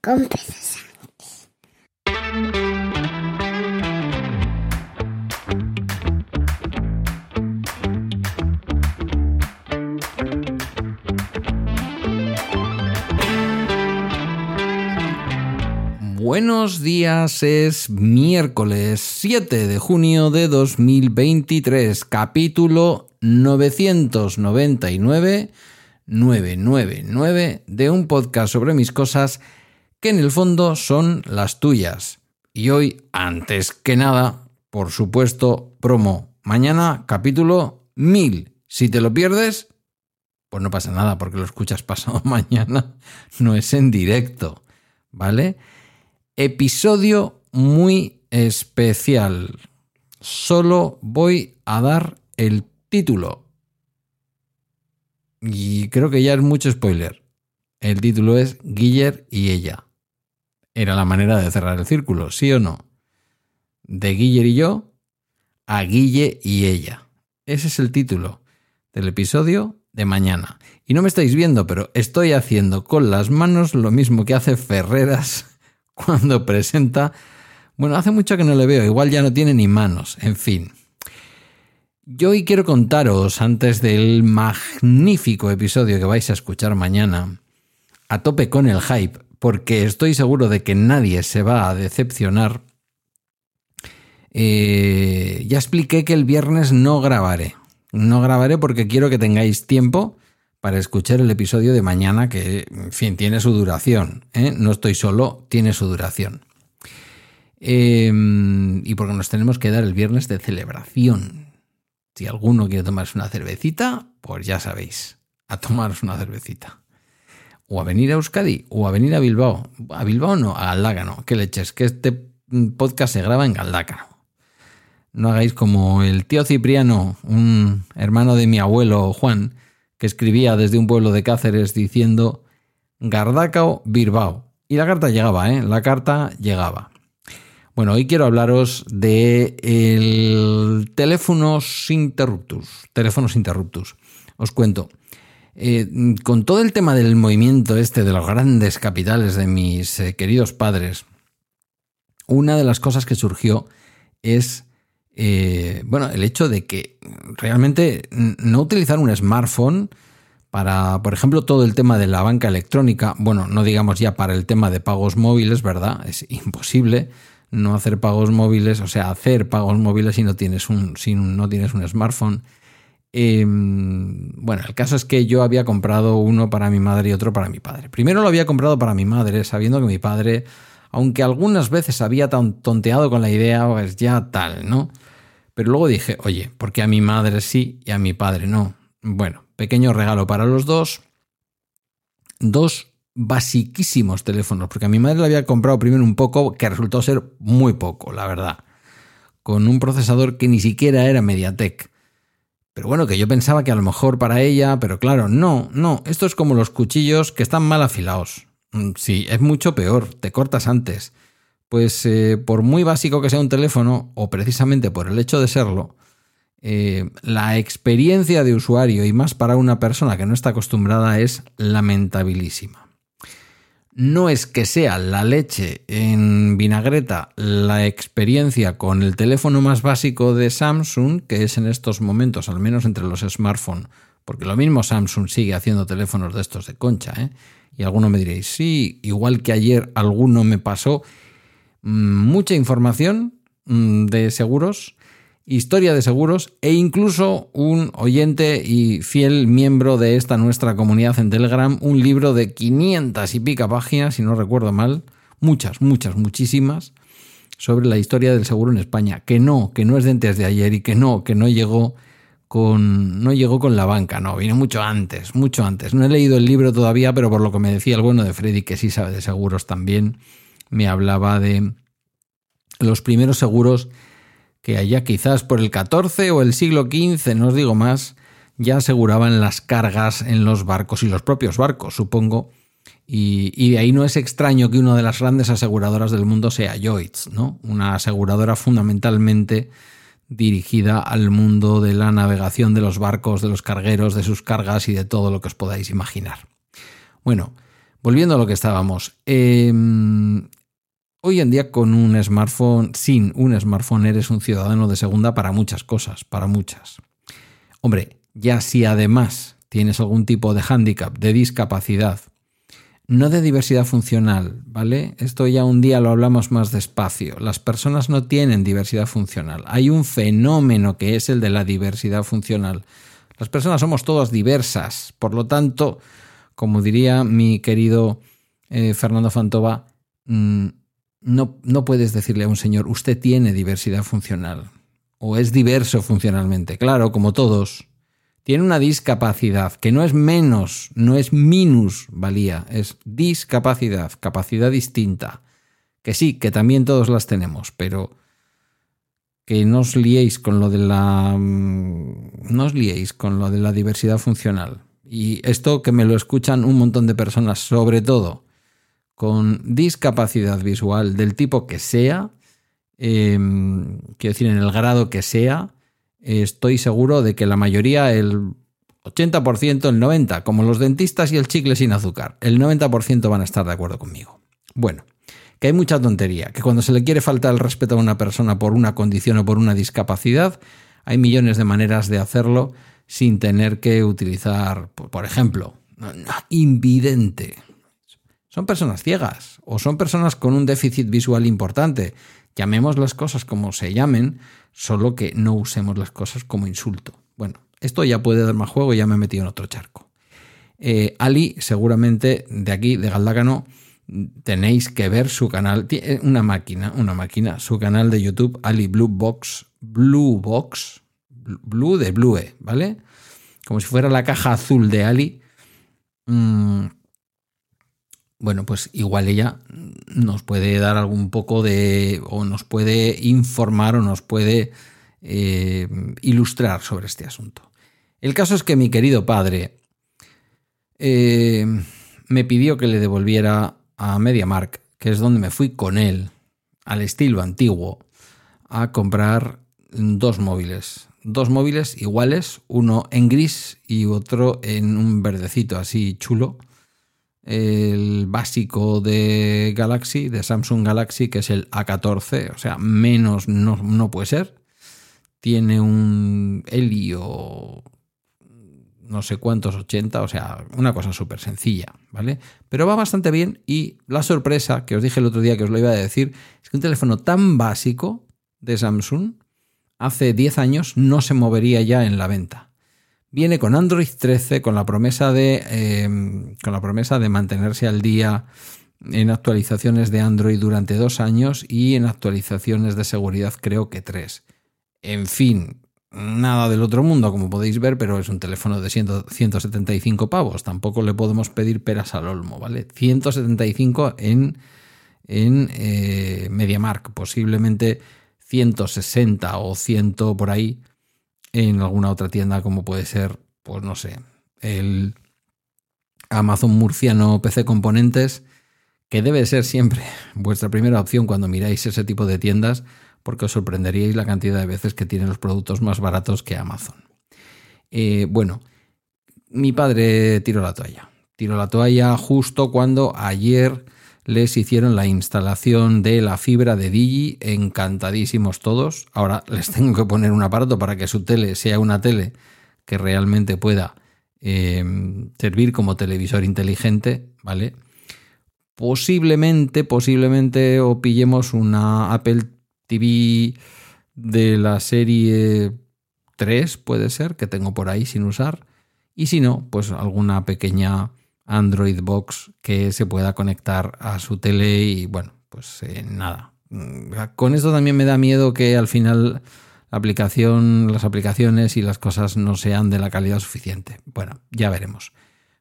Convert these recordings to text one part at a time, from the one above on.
con Pedro Buenos días, es miércoles 7 de junio de 2023, capítulo 999, 999 de un podcast sobre mis cosas que en el fondo son las tuyas. Y hoy, antes que nada, por supuesto, promo. Mañana, capítulo 1000. Si te lo pierdes, pues no pasa nada porque lo escuchas pasado mañana, no es en directo, ¿vale? episodio muy especial. Solo voy a dar el título. Y creo que ya es mucho spoiler. El título es Guiller y ella. Era la manera de cerrar el círculo, ¿sí o no? De Guiller y yo a Guille y ella. Ese es el título del episodio de mañana. Y no me estáis viendo, pero estoy haciendo con las manos lo mismo que hace Ferreras cuando presenta... Bueno, hace mucho que no le veo, igual ya no tiene ni manos, en fin. Yo hoy quiero contaros, antes del magnífico episodio que vais a escuchar mañana, a tope con el hype, porque estoy seguro de que nadie se va a decepcionar. Eh, ya expliqué que el viernes no grabaré. No grabaré porque quiero que tengáis tiempo para escuchar el episodio de mañana, que, en fin, tiene su duración. ¿eh? No estoy solo, tiene su duración. Em, y porque nos tenemos que dar el viernes de celebración. Si alguno quiere tomarse una cervecita, pues ya sabéis, a tomaros una cervecita. O a venir a Euskadi, o a venir a Bilbao. A Bilbao no, a Galdácano. Que leches, que este podcast se graba en Galdácano. No hagáis como el tío Cipriano, un hermano de mi abuelo Juan, que escribía desde un pueblo de Cáceres diciendo Gardacao, Bilbao. Y la carta llegaba, ¿eh? La carta llegaba. Bueno, hoy quiero hablaros de el teléfonos interruptus. Teléfonos interruptus. Os cuento. Eh, con todo el tema del movimiento este de los grandes capitales de mis eh, queridos padres, una de las cosas que surgió es eh, bueno, el hecho de que realmente no utilizar un smartphone para, por ejemplo, todo el tema de la banca electrónica, bueno, no digamos ya para el tema de pagos móviles, ¿verdad? Es imposible no hacer pagos móviles, o sea, hacer pagos móviles si no tienes un, si no tienes un smartphone. Em, bueno, el caso es que yo había comprado uno para mi madre y otro para mi padre. Primero lo había comprado para mi madre, sabiendo que mi padre aunque algunas veces había tonteado con la idea, pues ya tal, ¿no? Pero luego dije, oye, porque a mi madre sí y a mi padre no. Bueno, pequeño regalo para los dos. Dos basiquísimos teléfonos, porque a mi madre le había comprado primero un poco que resultó ser muy poco, la verdad. Con un procesador que ni siquiera era Mediatek. Pero bueno, que yo pensaba que a lo mejor para ella, pero claro, no, no, esto es como los cuchillos que están mal afilados. Mm, sí, es mucho peor, te cortas antes. Pues eh, por muy básico que sea un teléfono, o precisamente por el hecho de serlo, eh, la experiencia de usuario, y más para una persona que no está acostumbrada, es lamentabilísima. No es que sea la leche en vinagreta la experiencia con el teléfono más básico de Samsung, que es en estos momentos, al menos entre los smartphones, porque lo mismo Samsung sigue haciendo teléfonos de estos de concha, ¿eh? Y alguno me diréis, sí, igual que ayer alguno me pasó mm, mucha información mm, de seguros, historia de seguros e incluso un oyente y fiel miembro de esta nuestra comunidad en Telegram, un libro de 500 y pica páginas, si no recuerdo mal, muchas, muchas, muchísimas, sobre la historia del seguro en España, que no, que no es de antes de ayer y que no, que no llegó con. no llegó con la banca, no, vino mucho antes, mucho antes. No he leído el libro todavía, pero por lo que me decía el bueno de Freddy, que sí sabe de seguros también, me hablaba de los primeros seguros que allá quizás por el 14 o el siglo XV, no os digo más, ya aseguraban las cargas en los barcos y los propios barcos, supongo. Y, de ahí no es extraño que una de las grandes aseguradoras del mundo sea Lloyds, ¿no? Una aseguradora fundamentalmente dirigida al mundo de la navegación de los barcos, de los cargueros, de sus cargas y de todo lo que os podáis imaginar. Bueno, volviendo a lo que estábamos. Eh, hoy en día con un smartphone, sin un smartphone, eres un ciudadano de segunda para muchas cosas, para muchas. Hombre, ya si además tienes algún tipo de hándicap, de discapacidad, no de diversidad funcional, ¿vale? Esto ya un día lo hablamos más despacio. Las personas no tienen diversidad funcional. Hay un fenómeno que es el de la diversidad funcional. Las personas somos todas diversas. Por lo tanto, como diría mi querido eh, Fernando Fantova, mm, no, puedes decirle a un señor, usted tiene diversidad funcional o es diverso funcionalmente. Claro, como todos, tiene una discapacidad que no es menos, no es minus valía, es discapacidad, capacidad distinta. Que sí, que también todos las tenemos, pero que no os liéis con lo de la mm, no os liéis con lo de la diversidad funcional. Y esto que me lo escuchan un montón de personas, sobre todo con discapacidad visual del tipo que sea, em, quiero decir, en el grado que sea, estoy seguro de que la mayoría, el 80%, el 90%, como los dentistas y el chicle sin azúcar, el 90% van a estar de acuerdo conmigo. Bueno, que hay mucha tontería, que cuando se le quiere faltar el respeto a una persona por una condición o por una discapacidad, hay millones de maneras de hacerlo sin tener que utilizar, por ejemplo, invidente. Son personas ciegas o son personas con un déficit visual importante. Llamemos las cosas como se llamen, solo que no usemos las cosas como insulto. Bueno, esto ya puede dar más juego, ya me he metido en otro charco. Eh, Ali, seguramente de aquí, de Galdácano, tenéis que ver su canal, tiene una máquina, una máquina, su canal de YouTube, Ali Blue Box, Blue Box, Blue de Blue, ¿vale? Como si fuera la caja azul de Ali. Mm, bueno, pues igual ella nos puede dar algún poco de, o nos puede informar o nos puede eh, ilustrar sobre este asunto. El caso es que mi querido padre eh, me pidió que le devolviera a MediaMark, que es donde me fui con él, al estilo antiguo, a comprar dos móviles. Dos móviles iguales, uno en gris y otro en un verdecito así chulo el básico de Galaxy, de Samsung Galaxy, que es el A14, o sea, menos no, puede ser. Tiene un Helio no sé cuántos 80, o sea, una cosa súper sencilla, ¿vale? Pero va bastante bien y la sorpresa que os dije el otro día que os lo iba a decir es que un teléfono tan básico de Samsung hace 10 años no se movería ya en la venta viene con Android 13, con la promesa de, em, con la promesa de mantenerse al día en actualizaciones de Android durante dos años y en actualizaciones de seguridad creo que tres. En fin, nada del otro mundo, como podéis ver, pero es un teléfono de 175 pavos. Tampoco le podemos pedir peras al olmo, ¿vale? 175 en, en eh, MediaMark, posiblemente 160 o 100 por ahí en alguna otra tienda como puede ser, pues no sé, el Amazon murciano PC Componentes, que debe ser siempre vuestra primera opción cuando miráis ese tipo de tiendas, porque os sorprenderíais la cantidad de veces que tienen los productos más baratos que Amazon. Eh, bueno, mi padre tiró la toalla. Tiró la toalla justo cuando ayer les hicieron la instalación de la fibra de Digi, encantadísimos todos. Ahora les tengo que poner un aparato para que su tele sea una tele que realmente pueda eh, servir como televisor inteligente, ¿vale? Posiblemente, posiblemente o pillemos una Apple TV de la serie 3, puede ser, que tengo por ahí sin usar. Y si no, pues alguna pequeña Android Box que se pueda conectar a su tele y bueno, pues eh, nada. Con esto también me da miedo que al final la aplicación, las aplicaciones y las cosas no sean de la calidad suficiente. Bueno, ya veremos.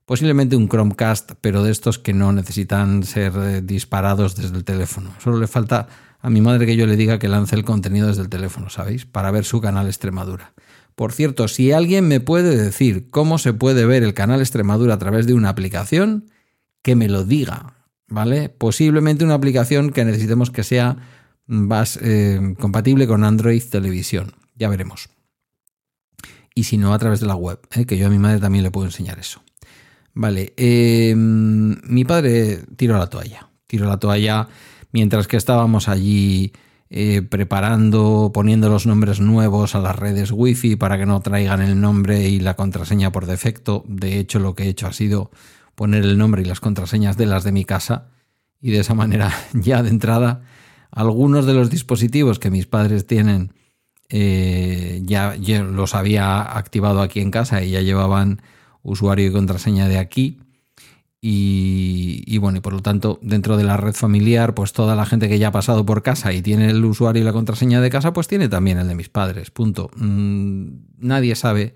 Posiblemente un Chromecast, pero de estos que no necesitan ser eh, disparados desde el teléfono. Solo le falta a mi madre que yo le diga que lance el contenido desde el teléfono, ¿sabéis? Para ver su canal Extremadura. Por cierto, si alguien me puede decir cómo se puede ver el canal Extremadura a través de una aplicación, que me lo diga, ¿vale? Posiblemente una aplicación que necesitemos que sea más eh, compatible con Android Televisión. Ya veremos. Y si no, a través de la web, ¿eh? que yo a mi madre también le puedo enseñar eso. Vale, eh, mi padre tiró la toalla. Tiró la toalla mientras que estábamos allí eh, preparando, poniendo los nombres nuevos a las redes wifi para que no traigan el nombre y la contraseña por defecto. De hecho, lo que he hecho ha sido poner el nombre y las contraseñas de las de mi casa y de esa manera ya de entrada algunos de los dispositivos que mis padres tienen eh, ya los había activado aquí en casa y ya llevaban usuario y contraseña de aquí. Y, bueno, y por lo tanto, dentro de la red familiar, pues toda la gente que ya ha pasado por casa y tiene el usuario y la contraseña de casa, pues tiene también el de mis padres. Punto. Mm, nadie sabe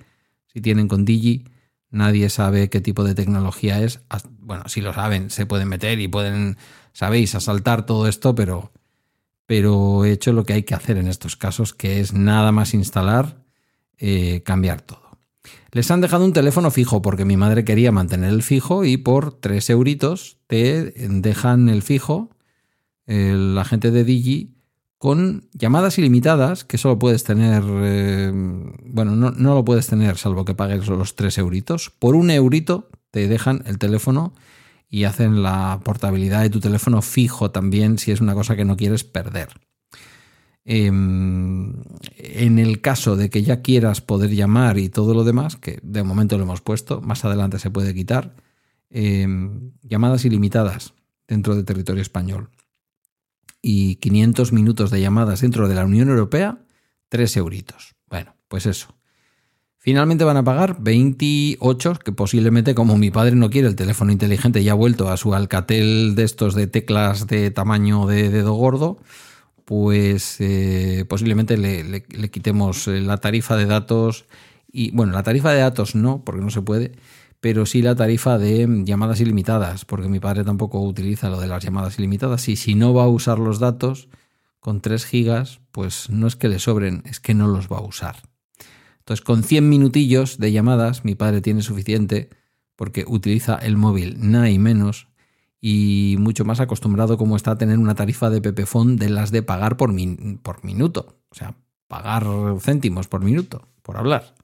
si tienen con Digi, nadie sabe qué tipo de tecnología es. Bueno, si lo saben, se pueden meter y pueden, sabéis, asaltar todo esto, pero, pero he hecho lo que hay que hacer en estos casos, que es nada más instalar, eh, cambiar todo. Les han dejado un teléfono fijo porque mi madre quería mantener el fijo y por 3 euritos te dejan el fijo, la gente de Digi, con llamadas ilimitadas que solo puedes tener, eh, bueno, no, no, lo puedes tener salvo que pagues los 3 euritos. Por un eurito te dejan el teléfono y hacen la portabilidad de tu teléfono fijo también si es una cosa que no quieres perder. Em, en el caso de que ya quieras poder llamar y todo lo demás, que de momento lo hemos puesto, más adelante se puede quitar, em, llamadas ilimitadas dentro de territorio español y 500 minutos de llamadas dentro de la Unión Europea, 3 euritos. Bueno, pues eso. Finalmente van a pagar 28, que posiblemente como mi padre no quiere el teléfono inteligente y ha vuelto a su alcatel de estos de teclas de tamaño de dedo gordo, pues eh, posiblemente le, quitemos eh, la tarifa de datos y bueno, la tarifa de datos no, porque no se puede, pero sí la tarifa de llamadas ilimitadas, porque mi padre tampoco utiliza lo de las llamadas ilimitadas y si no va a usar los datos con 3 gigas, pues no es que le sobren, es que no los va a usar. Entonces, con 100 minutillos de llamadas, mi padre tiene suficiente porque utiliza el móvil nada y menos y mucho más acostumbrado como está a tener una tarifa de Pepefon de las de pagar por, por minuto. O sea, pagar céntimos por minuto, por hablar.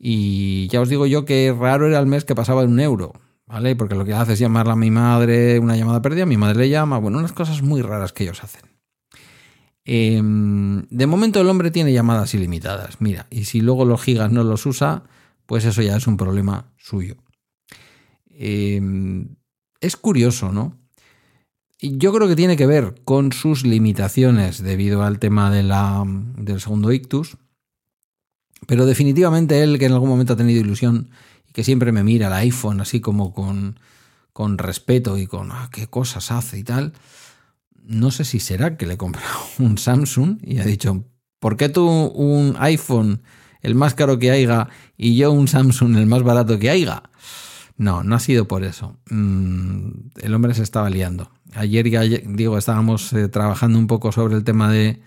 Y ya os digo yo que raro era el mes que pasaba en un euro, ¿vale? Porque lo que hace es llamarla a mi madre, una llamada perdida, mi madre le llama, bueno, unas cosas muy raras que ellos hacen. Em, de momento el hombre tiene llamadas ilimitadas, mira, y si luego los gigas no los usa, pues eso ya es un problema suyo. Eh, es curioso, ¿no? Yo creo que tiene que ver con sus limitaciones debido al tema del segundo ictus. Pero definitivamente él, que en algún momento ha tenido ilusión y que siempre me mira el iPhone así como con, con respeto y con ah, qué cosas hace y tal, no sé si será que le he comprado un Samsung y ha dicho, ¿por qué tú un iPhone el más caro que haya y yo un Samsung el más barato que haya? No, no ha sido por eso. Mm, el hombre se estaba liando. Ayer ya digo, estábamos eh, trabajando un poco sobre el tema de,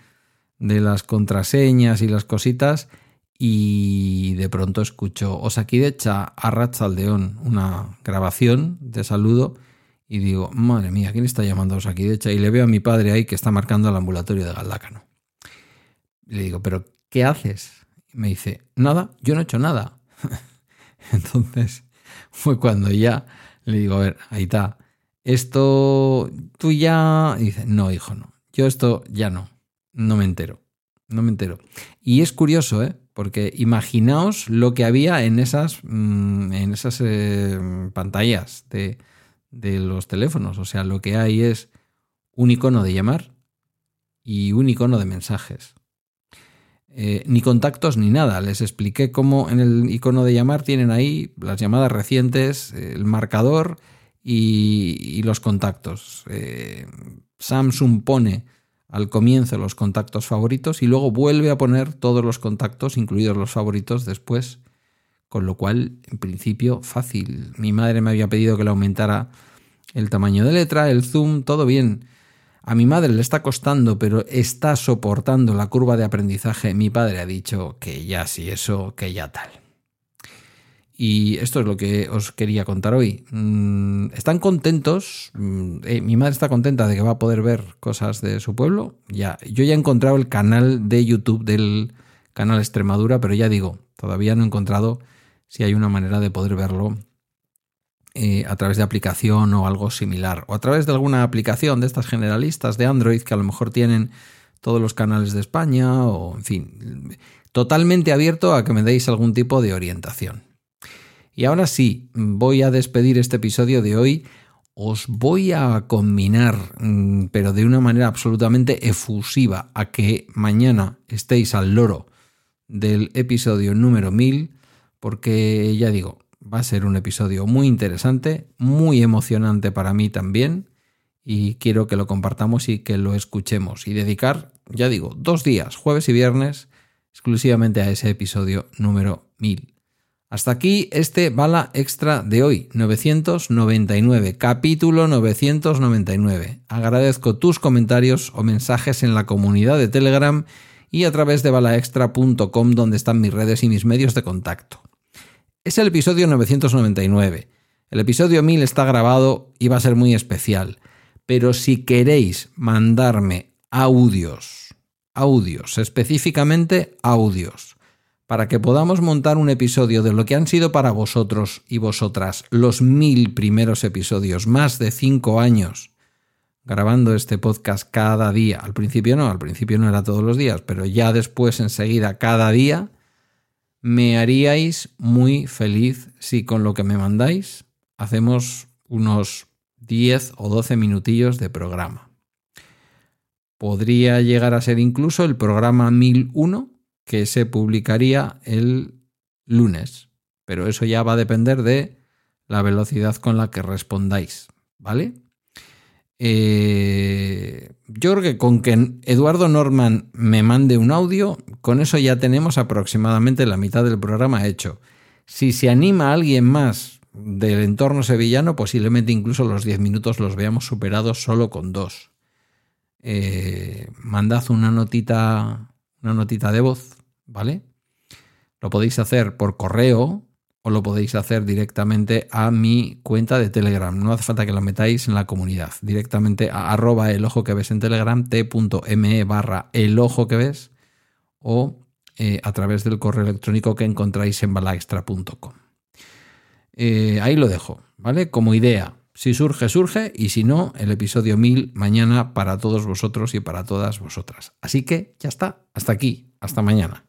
de, las contraseñas y las cositas y de pronto escucho Osakidecha a Aldeón, una grabación de saludo y digo, madre mía, ¿quién está llamando Osakidecha? Y le veo a mi padre ahí que está marcando el ambulatorio de Galdácano. le digo, ¿pero qué haces? me dice, nada, yo no he hecho nada. Entonces fue cuando ya le digo, a ver, ahí está, esto tú ya... dice, no, hijo, no, yo esto ya no, no me entero, no me entero. Y es curioso, ¿eh? Porque imaginaos lo que había en esas, mm, en esas eh, pantallas de, de los teléfonos. O sea, lo que hay es un icono de llamar y un icono de mensajes. Eh, ni contactos ni nada. Les expliqué cómo en el icono de llamar tienen ahí las llamadas recientes, el marcador y, los contactos. Eh, Samsung pone al comienzo los contactos favoritos y luego vuelve a poner todos los contactos, incluidos los favoritos, después. Con lo cual, en principio, fácil. Mi madre me había pedido que le aumentara el tamaño de letra, el zoom, todo bien. A mi madre le está costando, pero está soportando la curva de aprendizaje. Mi padre ha dicho que ya sí, eso, que ya tal. Y esto es lo que os quería contar hoy. Mm, están contentos. Mm, eh, mi madre está contenta de que va a poder ver cosas de su pueblo. Ya, yo ya he encontrado el canal de YouTube del canal Extremadura, pero ya digo, todavía no he encontrado si hay una manera de poder verlo eh, a través de aplicación o algo similar, o a través de alguna aplicación de estas generalistas de Android que a lo mejor tienen todos los canales de España, o en fin, totalmente abierto a que me deis algún tipo de orientación. Y ahora sí, voy a despedir este episodio de hoy. Os voy a combinar, mm, pero de una manera absolutamente efusiva, a que mañana estéis al loro del episodio número 1000, porque ya digo, va a ser un episodio muy interesante, muy emocionante para mí también, y quiero que lo compartamos y que lo escuchemos y dedicar, ya digo, dos días, jueves y viernes, exclusivamente a ese episodio número 1000. Hasta aquí este bala extra de hoy, 999, capítulo 999. Agradezco tus comentarios o mensajes en la comunidad de Telegram y a través de balaextra.com donde están mis redes y mis medios de contacto. Es el episodio 999. El episodio 1000 está grabado y va a ser muy especial, pero si queréis mandarme audios, audios, específicamente audios, para que podamos montar un episodio de lo que han sido para vosotros y vosotras los mil primeros episodios, más de cinco años grabando este podcast cada día. Al principio no, al principio no era todos los días, pero ya después enseguida cada día, me haríais muy feliz si con lo que me mandáis hacemos unos 10 o 12 minutillos de programa. Podría llegar a ser incluso el programa 1001 que se publicaría el lunes. Pero eso ya va a depender de la velocidad con la que respondáis, ¿vale? Eh, yo creo que con que Eduardo Norman me mande un audio, con eso ya tenemos aproximadamente la mitad del programa hecho. Si se anima alguien más del entorno sevillano, posiblemente incluso los 10 minutos los veamos superados solo con dos. Eh, mandad una notita, una notita de voz ¿vale? Lo podéis hacer por correo o lo podéis hacer directamente a mi cuenta de Telegram. No hace falta que lo metáis en la comunidad. Directamente a arroba el ojo que ves en Telegram, t.me barra el ojo que ves o eh, a través del correo electrónico que encontráis en balaextra.com. Eh, ahí lo dejo, ¿vale? Como idea. Si surge, surge, y si no, el episodio 1000 mañana para todos vosotros y para todas vosotras. Así que ya está, hasta aquí, hasta mañana.